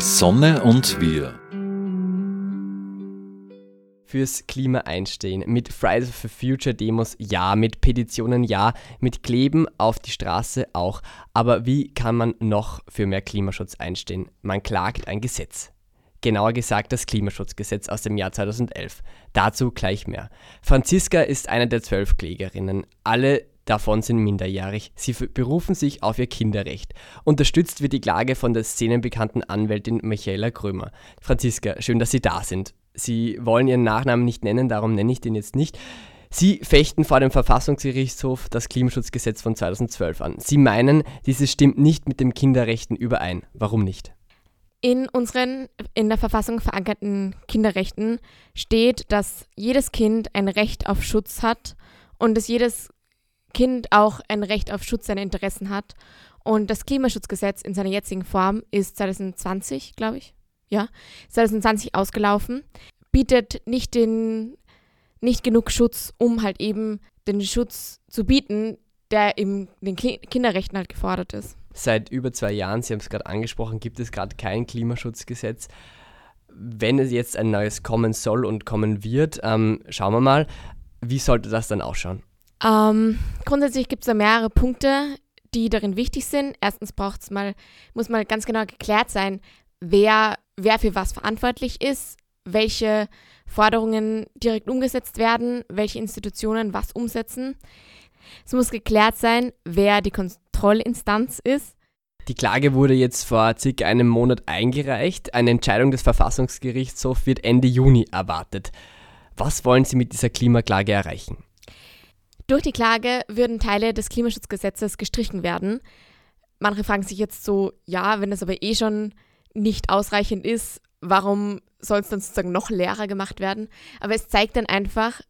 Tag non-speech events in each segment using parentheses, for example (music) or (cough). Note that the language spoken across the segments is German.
Sonne und wir. Fürs Klima einstehen. Mit Fridays for Future Demos ja, mit Petitionen ja, mit Kleben auf die Straße auch. Aber wie kann man noch für mehr Klimaschutz einstehen? Man klagt ein Gesetz. Genauer gesagt das Klimaschutzgesetz aus dem Jahr 2011. Dazu gleich mehr. Franziska ist eine der zwölf Klägerinnen. Alle davon sind minderjährig. Sie berufen sich auf ihr Kinderrecht. Unterstützt wird die Klage von der szenenbekannten Anwältin Michaela Krömer. Franziska, schön, dass Sie da sind. Sie wollen Ihren Nachnamen nicht nennen, darum nenne ich den jetzt nicht. Sie fechten vor dem Verfassungsgerichtshof das Klimaschutzgesetz von 2012 an. Sie meinen, dieses stimmt nicht mit den Kinderrechten überein. Warum nicht? In unseren in der Verfassung verankerten Kinderrechten steht, dass jedes Kind ein Recht auf Schutz hat und dass jedes Kind auch ein Recht auf Schutz seiner Interessen hat. Und das Klimaschutzgesetz in seiner jetzigen Form ist 2020, glaube ich, ja, 2020 ausgelaufen, bietet nicht den nicht genug Schutz, um halt eben den Schutz zu bieten, der in den Kinderrechten halt gefordert ist. Seit über zwei Jahren, Sie haben es gerade angesprochen, gibt es gerade kein Klimaschutzgesetz. Wenn es jetzt ein neues kommen soll und kommen wird, ähm, schauen wir mal, wie sollte das dann ausschauen? Ähm, grundsätzlich gibt es da mehrere Punkte, die darin wichtig sind. Erstens braucht's mal, muss mal ganz genau geklärt sein, wer, wer für was verantwortlich ist, welche Forderungen direkt umgesetzt werden, welche Institutionen was umsetzen. Es muss geklärt sein, wer die Kontrollinstanz ist. Die Klage wurde jetzt vor circa einem Monat eingereicht. Eine Entscheidung des Verfassungsgerichtshofs wird Ende Juni erwartet. Was wollen Sie mit dieser Klimaklage erreichen? Durch die Klage würden Teile des Klimaschutzgesetzes gestrichen werden. Manche fragen sich jetzt so, ja, wenn das aber eh schon nicht ausreichend ist, warum soll es dann sozusagen noch leerer gemacht werden? Aber es zeigt dann einfach,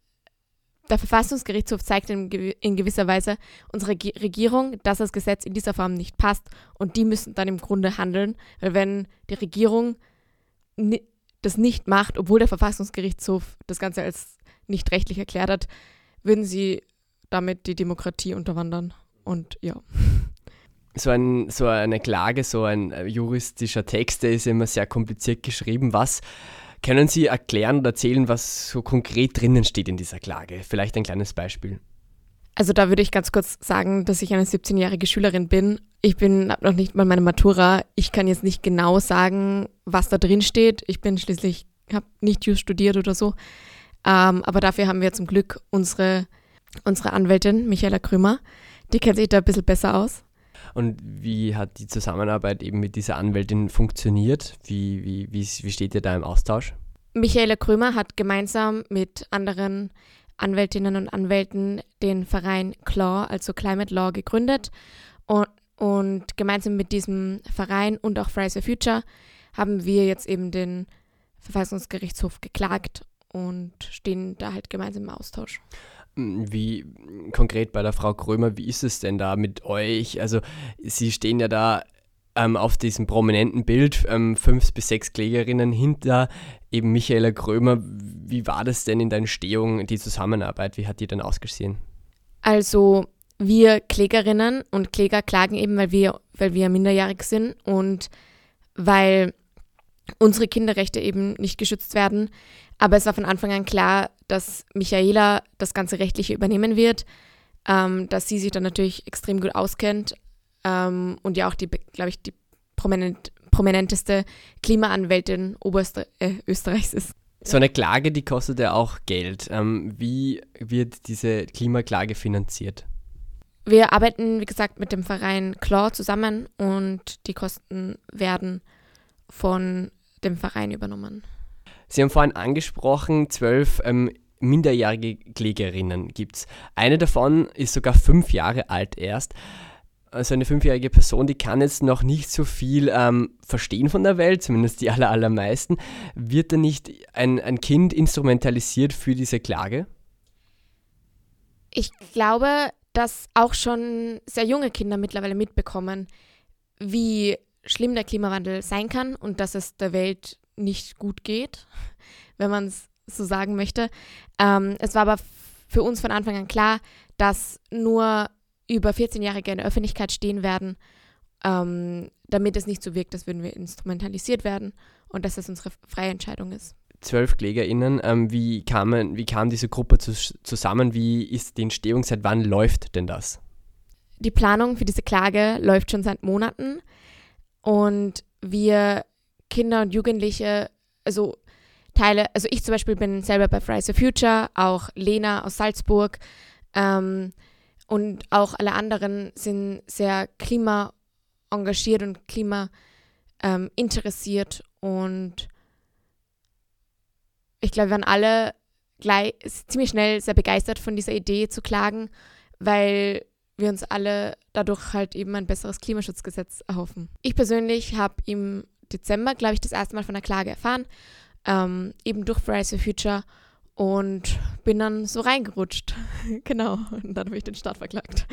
der Verfassungsgerichtshof zeigt in, gewisser Weise unserer Regierung, dass das Gesetz in dieser Form nicht passt und die müssen dann im Grunde handeln, weil wenn die Regierung das nicht macht, obwohl der Verfassungsgerichtshof das Ganze als nicht rechtlich erklärt hat, würden sie damit die Demokratie unterwandern und ja. So, ein, so eine Klage, so ein äh, juristischer Text, der ist immer sehr kompliziert geschrieben. Was können Sie erklären oder erzählen, was so konkret drinnen steht in dieser Klage? Vielleicht ein kleines Beispiel. Also da würde ich ganz kurz sagen, dass ich eine 17-jährige Schülerin bin. Ich bin habe noch nicht mal meine Matura. Ich kann jetzt nicht genau sagen, was da drin steht. Ich bin schließlich habe nicht Just studiert oder so. Ähm, aber dafür haben wir zum Glück unsere unsere Anwältin Michaela Krümmer. Die kennt sich da ein bisschen besser aus. Und wie hat die Zusammenarbeit eben mit dieser Anwältin funktioniert? Wie, wie, wie, wie steht ihr da im Austausch? Michaela Krömer hat gemeinsam mit anderen Anwältinnen und Anwälten den Verein CLAW, also Climate Law, gegründet. Und, und gemeinsam mit diesem Verein und auch Fridays for Future haben wir jetzt eben den Verfassungsgerichtshof geklagt und stehen da halt gemeinsam im Austausch. Wie konkret bei der Frau Krömer, wie ist es denn da mit euch? Also, Sie stehen ja da ähm, auf diesem prominenten Bild, ähm, fünf bis sechs Klägerinnen hinter eben Michaela Krömer. Wie war das denn in der Entstehung, die Zusammenarbeit? Wie hat die denn ausgesehen? Also, wir Klägerinnen und Kläger klagen eben, weil wir, weil wir minderjährig sind und weil unsere Kinderrechte eben nicht geschützt werden. Aber es war von Anfang an klar, dass Michaela das ganze Rechtliche übernehmen wird, ähm, dass sie sich dann natürlich extrem gut auskennt ähm, und ja auch die, glaube ich, die prominent, prominenteste Klimaanwältin Oberösterreichs äh, ist. So eine Klage, die kostet ja auch Geld. Ähm, wie wird diese Klimaklage finanziert? Wir arbeiten, wie gesagt, mit dem Verein Claw zusammen und die Kosten werden von dem Verein übernommen. Sie haben vorhin angesprochen, zwölf ähm, minderjährige Klägerinnen gibt es. Eine davon ist sogar fünf Jahre alt erst. Also eine fünfjährige Person, die kann jetzt noch nicht so viel ähm, verstehen von der Welt, zumindest die aller, allermeisten. Wird da nicht ein, ein Kind instrumentalisiert für diese Klage? Ich glaube, dass auch schon sehr junge Kinder mittlerweile mitbekommen, wie schlimm der Klimawandel sein kann und dass es der Welt nicht gut geht, (laughs) wenn man es so sagen möchte. Ähm, es war aber für uns von Anfang an klar, dass nur über 14-Jährige in der Öffentlichkeit stehen werden ähm, damit es nicht so wirkt, als würden wir instrumentalisiert werden und dass das unsere freie Entscheidung ist. Zwölf KlägerInnen, ähm, wie, kamen, wie kam diese Gruppe zu, zusammen? Wie ist die Entstehung? Seit wann läuft denn das? Die Planung für diese Klage läuft schon seit Monaten und wir Kinder und Jugendliche, also Teile, also ich zum Beispiel bin selber bei Fridays for Future, auch Lena aus Salzburg ähm, und auch alle anderen sind sehr klimaengagiert und klima ähm, und ich glaube, wir waren alle gleich, ziemlich schnell sehr begeistert von dieser Idee zu klagen, weil wir uns alle dadurch halt eben ein besseres Klimaschutzgesetz erhoffen. Ich persönlich habe im Dezember, glaube ich, das erste Mal von der Klage erfahren, ähm, eben durch Fridays for Future und bin dann so reingerutscht. (laughs) genau, und dann habe ich den Staat verklagt.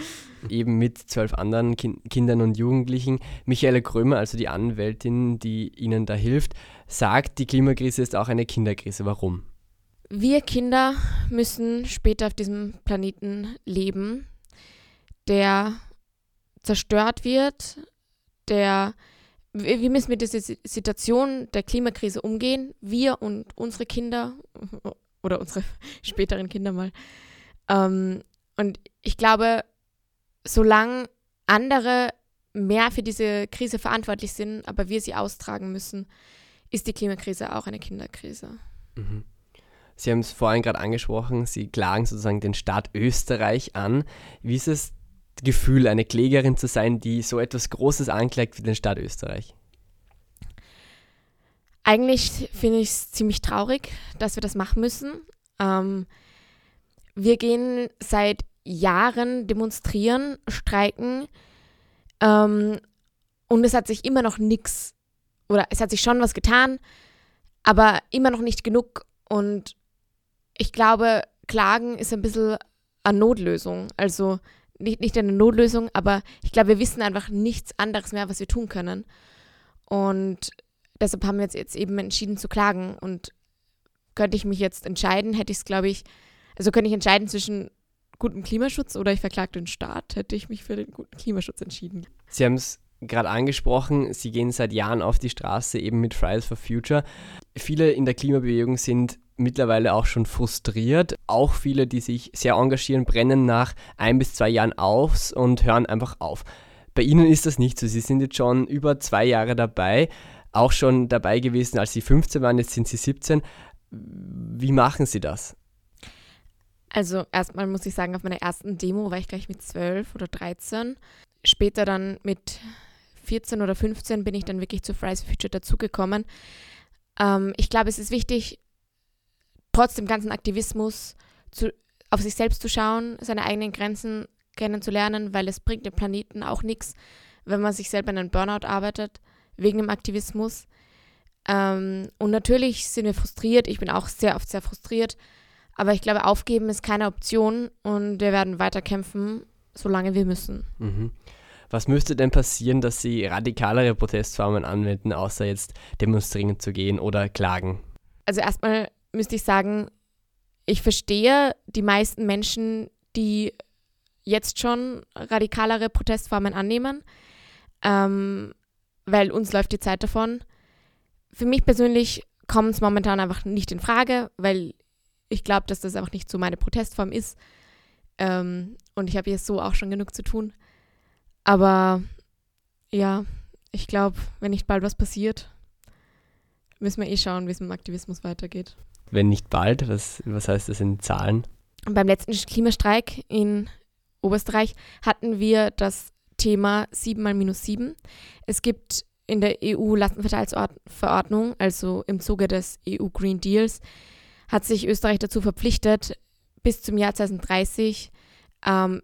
Eben mit zwölf anderen kind Kindern und Jugendlichen. Michaela Krömer, also die Anwältin, die ihnen da hilft, sagt, die Klimakrise ist auch eine Kinderkrise. Warum? Wir Kinder müssen später auf diesem Planeten leben, der zerstört wird, der wir müssen mit dieser Situation der Klimakrise umgehen, wir und unsere Kinder (laughs) oder unsere (laughs) späteren Kinder mal. Ähm, und ich glaube, solange andere mehr für diese Krise verantwortlich sind, aber wir sie austragen müssen, ist die Klimakrise auch eine Kinderkrise. Mhm. Sie haben es vorhin gerade angesprochen, Sie klagen sozusagen den Staat Österreich an. Wie ist es Gefühl, eine Klägerin zu sein, die so etwas Großes anklagt wie den Staat Österreich? Eigentlich finde ich es ziemlich traurig, dass wir das machen müssen. Ähm, wir gehen seit Jahren demonstrieren, streiken ähm, und es hat sich immer noch nichts, oder es hat sich schon was getan, aber immer noch nicht genug. Und ich glaube, Klagen ist ein bisschen eine Notlösung. Also nicht, nicht eine Notlösung, aber ich glaube, wir wissen einfach nichts anderes mehr, was wir tun können. Und deshalb haben wir jetzt, jetzt eben entschieden zu klagen. Und könnte ich mich jetzt entscheiden, hätte ich es, glaube ich, also könnte ich entscheiden zwischen gutem Klimaschutz oder ich verklage den Staat, hätte ich mich für den guten Klimaschutz entschieden. Sie haben es gerade angesprochen, Sie gehen seit Jahren auf die Straße eben mit Fridays for Future. Viele in der Klimabewegung sind mittlerweile auch schon frustriert. Auch viele, die sich sehr engagieren, brennen nach ein bis zwei Jahren aus und hören einfach auf. Bei Ihnen ist das nicht so. Sie sind jetzt schon über zwei Jahre dabei, auch schon dabei gewesen, als Sie 15 waren, jetzt sind Sie 17. Wie machen Sie das? Also erstmal muss ich sagen, auf meiner ersten Demo war ich gleich mit 12 oder 13. Später dann mit 14 oder 15 bin ich dann wirklich zu Fridays for Future dazugekommen. Ähm, ich glaube, es ist wichtig, trotz dem ganzen Aktivismus zu, auf sich selbst zu schauen, seine eigenen Grenzen kennenzulernen, weil es bringt dem Planeten auch nichts, wenn man sich selber in einen Burnout arbeitet, wegen dem Aktivismus. Ähm, und natürlich sind wir frustriert, ich bin auch sehr oft sehr frustriert, aber ich glaube, aufgeben ist keine Option und wir werden weiter kämpfen, solange wir müssen. Mhm. Was müsste denn passieren, dass Sie radikalere Protestformen anwenden, außer jetzt demonstrieren zu gehen oder klagen? Also erstmal müsste ich sagen, ich verstehe die meisten Menschen, die jetzt schon radikalere Protestformen annehmen, ähm, weil uns läuft die Zeit davon. Für mich persönlich kommt es momentan einfach nicht in Frage, weil ich glaube, dass das einfach nicht so meine Protestform ist. Ähm, und ich habe jetzt so auch schon genug zu tun. Aber ja, ich glaube, wenn nicht bald was passiert, müssen wir eh schauen, wie es mit dem Aktivismus weitergeht wenn nicht bald? Was, was heißt das in Zahlen? Beim letzten Klimastreik in Oberösterreich hatten wir das Thema 7 mal minus 7. Es gibt in der EU-Lastenverteilungsverordnung, also im Zuge des EU Green Deals, hat sich Österreich dazu verpflichtet, bis zum Jahr 2030 ähm,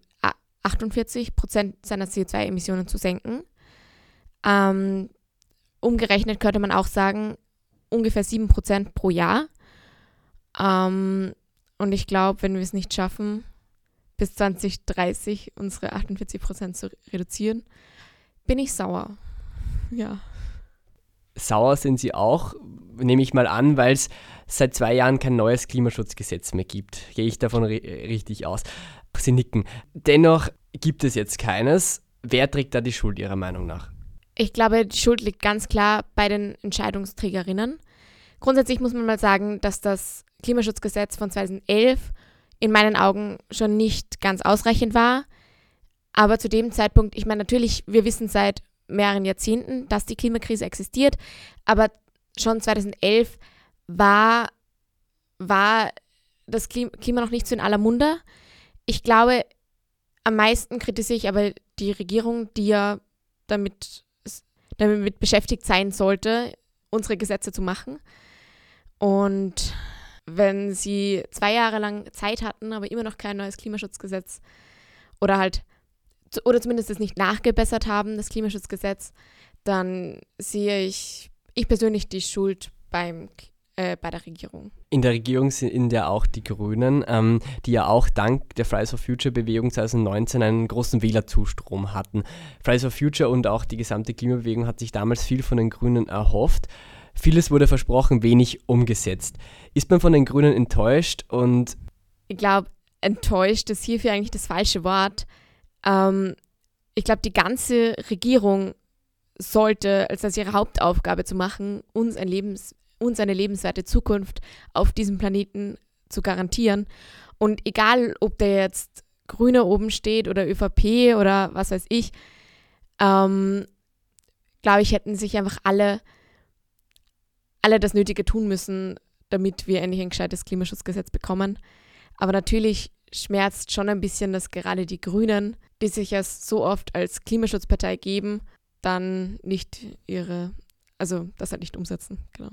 48 Prozent seiner CO2-Emissionen zu senken. Ähm, umgerechnet könnte man auch sagen, ungefähr 7 Prozent pro Jahr. Ähm, und ich glaube, wenn wir es nicht schaffen, bis 2030 unsere 48 Prozent zu reduzieren, bin ich sauer. Ja. Sauer sind Sie auch, nehme ich mal an, weil es seit zwei Jahren kein neues Klimaschutzgesetz mehr gibt. Gehe ich davon richtig aus. Sie nicken. Dennoch gibt es jetzt keines. Wer trägt da die Schuld Ihrer Meinung nach? Ich glaube, die Schuld liegt ganz klar bei den Entscheidungsträgerinnen. Grundsätzlich muss man mal sagen, dass das Klimaschutzgesetz von 2011 in meinen Augen schon nicht ganz ausreichend war. Aber zu dem Zeitpunkt, ich meine, natürlich, wir wissen seit mehreren Jahrzehnten, dass die Klimakrise existiert, aber schon 2011 war, war das Klima noch nicht so in aller Munde. Ich glaube, am meisten kritisiere ich aber die Regierung, die ja damit, damit beschäftigt sein sollte, unsere Gesetze zu machen. Und wenn sie zwei Jahre lang Zeit hatten, aber immer noch kein neues Klimaschutzgesetz oder halt, oder zumindest es nicht nachgebessert haben, das Klimaschutzgesetz, dann sehe ich, ich persönlich die Schuld beim äh, bei der Regierung. In der Regierung sind ja auch die Grünen, ähm, die ja auch dank der Fridays for Future Bewegung 2019 einen großen Wählerzustrom hatten. Fridays for Future und auch die gesamte Klimabewegung hat sich damals viel von den Grünen erhofft. Vieles wurde versprochen, wenig umgesetzt. Ist man von den Grünen enttäuscht und. Ich glaube, enttäuscht ist hierfür eigentlich das falsche Wort. Ähm, ich glaube, die ganze Regierung sollte, als das ihre Hauptaufgabe zu machen, uns, ein Lebens, uns eine lebenswerte Zukunft auf diesem Planeten zu garantieren. Und egal, ob der jetzt Grüne oben steht oder ÖVP oder was weiß ich, ähm, glaube ich, hätten sich einfach alle alle das Nötige tun müssen, damit wir endlich ein gescheites Klimaschutzgesetz bekommen. Aber natürlich schmerzt schon ein bisschen, dass gerade die Grünen, die sich ja so oft als Klimaschutzpartei geben, dann nicht ihre, also das halt nicht umsetzen. Genau.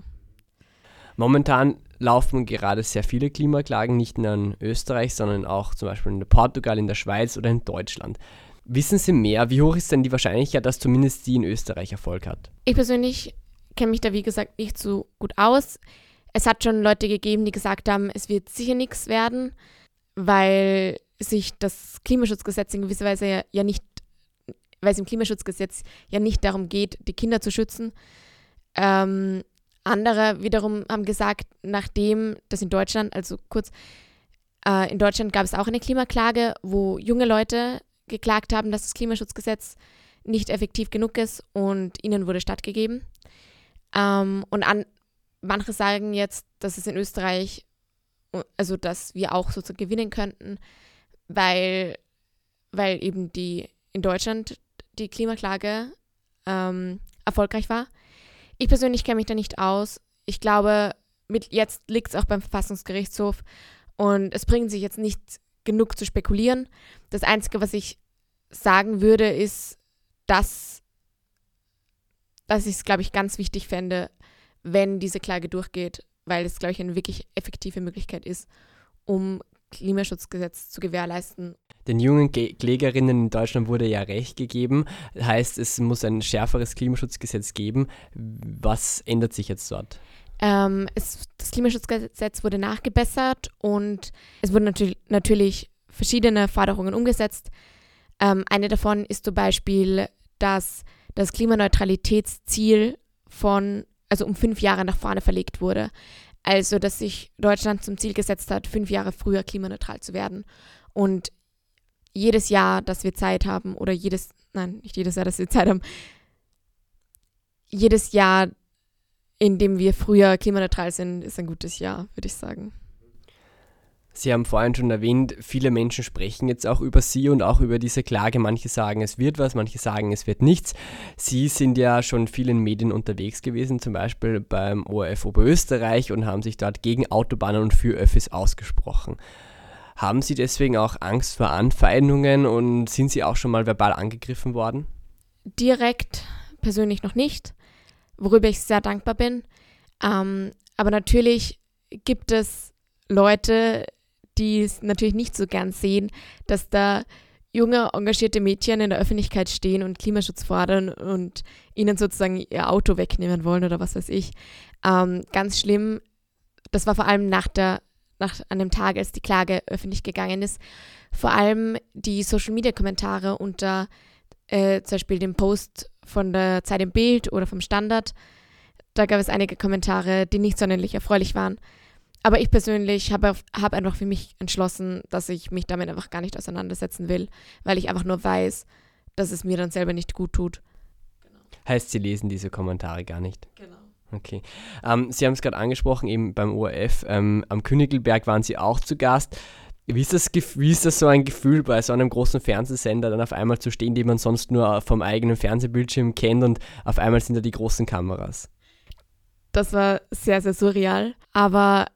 Momentan laufen gerade sehr viele Klimaklagen, nicht nur in Österreich, sondern auch zum Beispiel in Portugal, in der Schweiz oder in Deutschland. Wissen Sie mehr? Wie hoch ist denn die Wahrscheinlichkeit, dass zumindest die in Österreich Erfolg hat? Ich persönlich kenne mich da, wie gesagt, nicht so gut aus. Es hat schon Leute gegeben, die gesagt haben, es wird sicher nichts werden, weil sich das Klimaschutzgesetz in gewisser Weise ja, ja nicht, weil es im Klimaschutzgesetz ja nicht darum geht, die Kinder zu schützen. Ähm, andere wiederum haben gesagt, nachdem das in Deutschland, also kurz, äh, in Deutschland gab es auch eine Klimaklage, wo junge Leute geklagt haben, dass das Klimaschutzgesetz nicht effektiv genug ist und ihnen wurde stattgegeben. Ähm, und an, manche sagen jetzt, dass es in Österreich, also dass wir auch sozusagen gewinnen könnten, weil, weil eben die in Deutschland die Klimaklage ähm, erfolgreich war. Ich persönlich kenne mich da nicht aus. Ich glaube, mit, jetzt liegt es auch beim Verfassungsgerichtshof und es bringt sich jetzt nicht genug zu spekulieren. Das Einzige, was ich sagen würde, ist, dass dass ich es, glaube ich, ganz wichtig fände, wenn diese Klage durchgeht, weil es, glaube ich, eine wirklich effektive Möglichkeit ist, um Klimaschutzgesetz zu gewährleisten. Den jungen Klägerinnen in Deutschland wurde ja Recht gegeben. Heißt, es muss ein schärferes Klimaschutzgesetz geben. Was ändert sich jetzt dort? Ähm, es, das Klimaschutzgesetz wurde nachgebessert und es wurden natürlich, natürlich verschiedene Forderungen umgesetzt. Ähm, eine davon ist zum Beispiel, dass das Klimaneutralitätsziel von, also um fünf Jahre nach vorne verlegt wurde. Also, dass sich Deutschland zum Ziel gesetzt hat, fünf Jahre früher klimaneutral zu werden. Und jedes Jahr, dass wir Zeit haben, oder jedes, nein, nicht jedes Jahr, dass wir Zeit haben, jedes Jahr, in dem wir früher klimaneutral sind, ist ein gutes Jahr, würde ich sagen. Sie haben vorhin schon erwähnt, viele Menschen sprechen jetzt auch über Sie und auch über diese Klage. Manche sagen, es wird was, manche sagen, es wird nichts. Sie sind ja schon vielen Medien unterwegs gewesen, zum Beispiel beim ORF Oberösterreich und haben sich dort gegen Autobahnen und für Öffis ausgesprochen. Haben Sie deswegen auch Angst vor Anfeindungen und sind Sie auch schon mal verbal angegriffen worden? Direkt persönlich noch nicht, worüber ich sehr dankbar bin. Ähm, aber natürlich gibt es Leute, die es natürlich nicht so gern sehen, dass da junge, engagierte Mädchen in der Öffentlichkeit stehen und Klimaschutz fordern und ihnen sozusagen ihr Auto wegnehmen wollen oder was weiß ich. Ähm, ganz schlimm. Das war vor allem nach, der, nach einem Tag, als die Klage öffentlich gegangen ist. Vor allem die Social-Media-Kommentare unter äh, zum Beispiel dem Post von der Zeit im Bild oder vom Standard. Da gab es einige Kommentare, die nicht sonderlich erfreulich waren. Aber ich persönlich habe hab einfach für mich entschlossen, dass ich mich damit einfach gar nicht auseinandersetzen will, weil ich einfach nur weiß, dass es mir dann selber nicht gut tut. Heißt, Sie lesen diese Kommentare gar nicht? Genau. Okay. Ähm, Sie haben es gerade angesprochen, eben beim ORF. Ähm, am Königelberg waren Sie auch zu Gast. Wie ist, das, wie ist das so ein Gefühl, bei so einem großen Fernsehsender dann auf einmal zu stehen, den man sonst nur vom eigenen Fernsehbildschirm kennt und auf einmal sind da die großen Kameras? Das war sehr, sehr surreal. Aber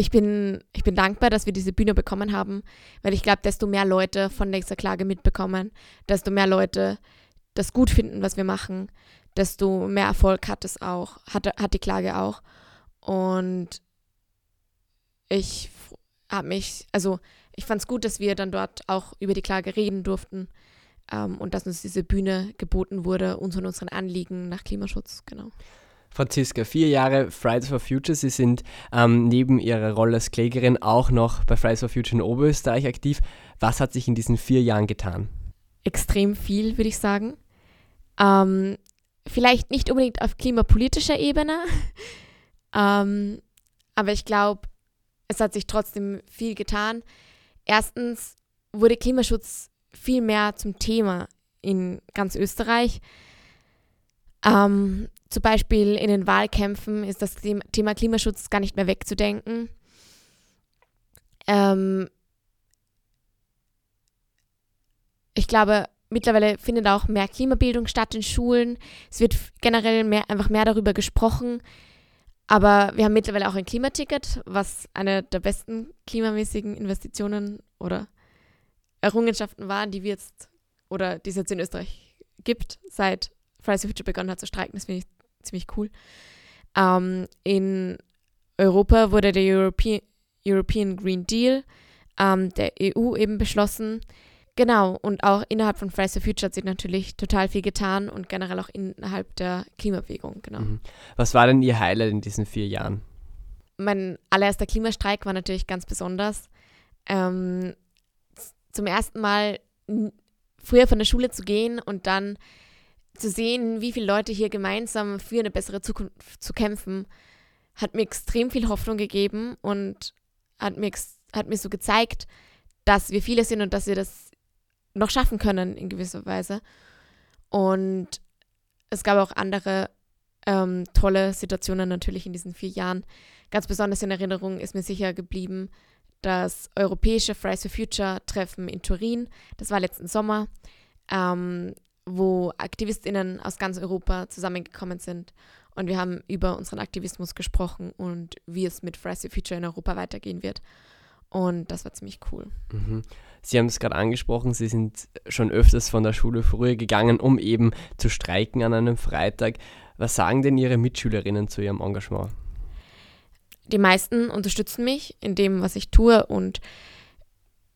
ich bin, ich bin dankbar, dass wir diese Bühne bekommen haben, weil ich glaube, desto mehr Leute von dieser Klage mitbekommen, desto mehr Leute das gut finden, was wir machen, desto mehr Erfolg hat es auch, hat, hat die Klage auch. Und ich habe mich, also ich fand es gut, dass wir dann dort auch über die Klage reden durften ähm, und dass uns diese Bühne geboten wurde, uns und unseren Anliegen nach Klimaschutz, genau. Franziska, vier Jahre Fridays for Future. Sie sind ähm, neben ihrer Rolle als Klägerin auch noch bei Fridays for Future in Oberösterreich aktiv. Was hat sich in diesen vier Jahren getan? Extrem viel, würde ich sagen. Ähm, vielleicht nicht unbedingt auf klimapolitischer Ebene, (laughs) ähm, aber ich glaube, es hat sich trotzdem viel getan. Erstens wurde Klimaschutz viel mehr zum Thema in ganz Österreich. Ähm, zum Beispiel in den Wahlkämpfen ist das Thema Klimaschutz gar nicht mehr wegzudenken. Ähm, ich glaube, mittlerweile findet auch mehr Klimabildung statt in Schulen. Es wird generell mehr, einfach mehr darüber gesprochen. Aber wir haben mittlerweile auch ein Klimaticket, was eine der besten klimamäßigen Investitionen oder Errungenschaften waren, die wir jetzt oder die es jetzt in Österreich gibt, seit Fridays for Future begonnen hat zu streiken. Das finde ich ziemlich cool. Ähm, in Europa wurde der European, European Green Deal ähm, der EU eben beschlossen. Genau, und auch innerhalb von Fridays for Future hat sich natürlich total viel getan und generell auch innerhalb der Klimabewegung, genau. Mhm. Was war denn Ihr Highlight in diesen vier Jahren? Mein allererster Klimastreik war natürlich ganz besonders. Ähm, zum ersten Mal früher von der Schule zu gehen und dann zu sehen, wie viele Leute hier gemeinsam für eine bessere Zukunft zu kämpfen, hat mir extrem viel Hoffnung gegeben und hat mir, hat mir so gezeigt, dass wir viele sind und dass wir das noch schaffen können in gewisser Weise. Und es gab auch andere ähm, tolle Situationen natürlich in diesen vier Jahren. Ganz besonders in Erinnerung ist mir sicher geblieben das europäische Fridays for Future Treffen in Turin. Das war letzten Sommer. Ähm, wo AktivistInnen aus ganz Europa zusammengekommen sind. Und wir haben über unseren Aktivismus gesprochen und wie es mit Fridays for Future in Europa weitergehen wird. Und das war ziemlich cool. Mhm. Sie haben es gerade angesprochen, Sie sind schon öfters von der Schule früher gegangen, um eben zu streiken an einem Freitag. Was sagen denn Ihre Mitschülerinnen zu Ihrem Engagement? Die meisten unterstützen mich in dem, was ich tue und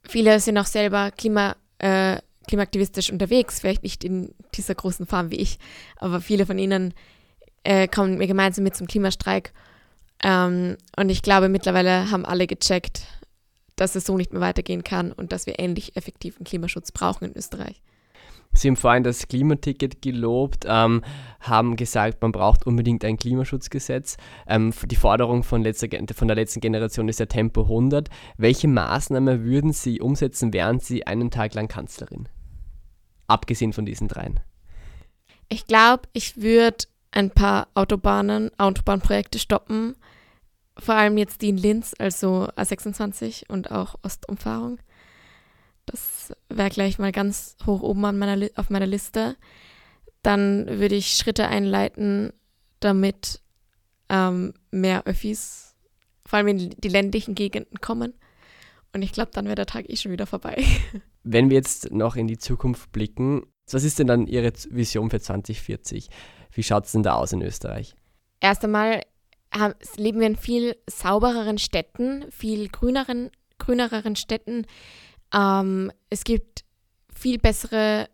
viele sind auch selber Klima, äh, klimaaktivistisch unterwegs, vielleicht nicht in dieser großen Form wie ich, aber viele von ihnen äh, kommen mir gemeinsam mit zum Klimastreik. Ähm, und ich glaube, mittlerweile haben alle gecheckt, dass es so nicht mehr weitergehen kann und dass wir endlich effektiven Klimaschutz brauchen in Österreich. Sie haben vorhin das Klimaticket gelobt, ähm, haben gesagt, man braucht unbedingt ein Klimaschutzgesetz. Ähm, die Forderung von, letzter, von der letzten Generation ist ja Tempo 100. Welche Maßnahme würden Sie umsetzen, wären Sie einen Tag lang Kanzlerin? Abgesehen von diesen dreien. Ich glaube, ich würde ein paar Autobahnen, Autobahnprojekte stoppen. Vor allem jetzt die in Linz, also A26 und auch Ostumfahrung. Das wäre gleich mal ganz hoch oben an meiner auf meiner Liste. Dann würde ich Schritte einleiten, damit ähm, mehr Öffis, vor allem in die ländlichen Gegenden kommen. Und ich glaube, dann wäre der Tag eh schon wieder vorbei. (laughs) Wenn wir jetzt noch in die Zukunft blicken, was ist denn dann Ihre Vision für 2040? Wie schaut es denn da aus in Österreich? Erst einmal leben wir in viel saubereren Städten, viel grüneren, grünereren Städten, ähm, es gibt viel bessere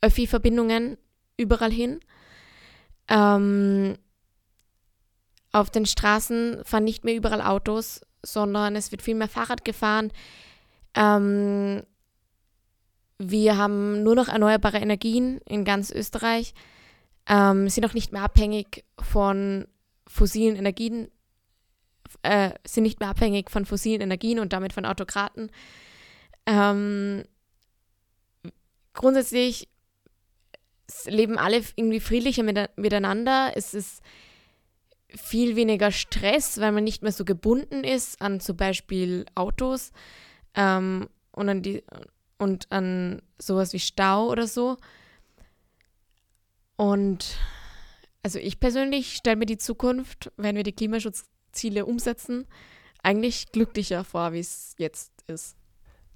Öffi-Verbindungen überall hin. Ähm, auf den Straßen fahren nicht mehr überall Autos, sondern es wird viel mehr Fahrrad gefahren. Ähm, wir haben nur noch erneuerbare Energien in ganz Österreich, ähm, sind auch nicht mehr abhängig von fossilen Energien, äh, sind nicht mehr abhängig von fossilen Energien und damit von Autokraten. Ähm, grundsätzlich leben alle irgendwie friedlicher miteinander. Es ist viel weniger Stress, weil man nicht mehr so gebunden ist an zum Beispiel Autos ähm, und, an die, und an sowas wie Stau oder so. Und also ich persönlich stelle mir die Zukunft, wenn wir die Klimaschutzziele umsetzen, eigentlich glücklicher vor, wie es jetzt ist.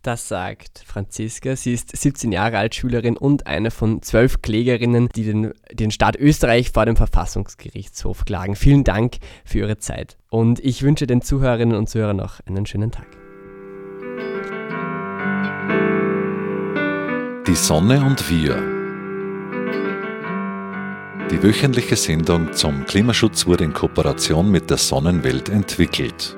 Das sagt Franziska. Sie ist 17 Jahre alt, Schülerin und eine von zwölf Klägerinnen, die den, den Staat Österreich vor dem Verfassungsgerichtshof klagen. Vielen Dank für Ihre Zeit. Und ich wünsche den Zuhörerinnen und Zuhörern noch einen schönen Tag. Die Sonne und wir. Die wöchentliche Sendung zum Klimaschutz wurde in Kooperation mit der Sonnenwelt entwickelt.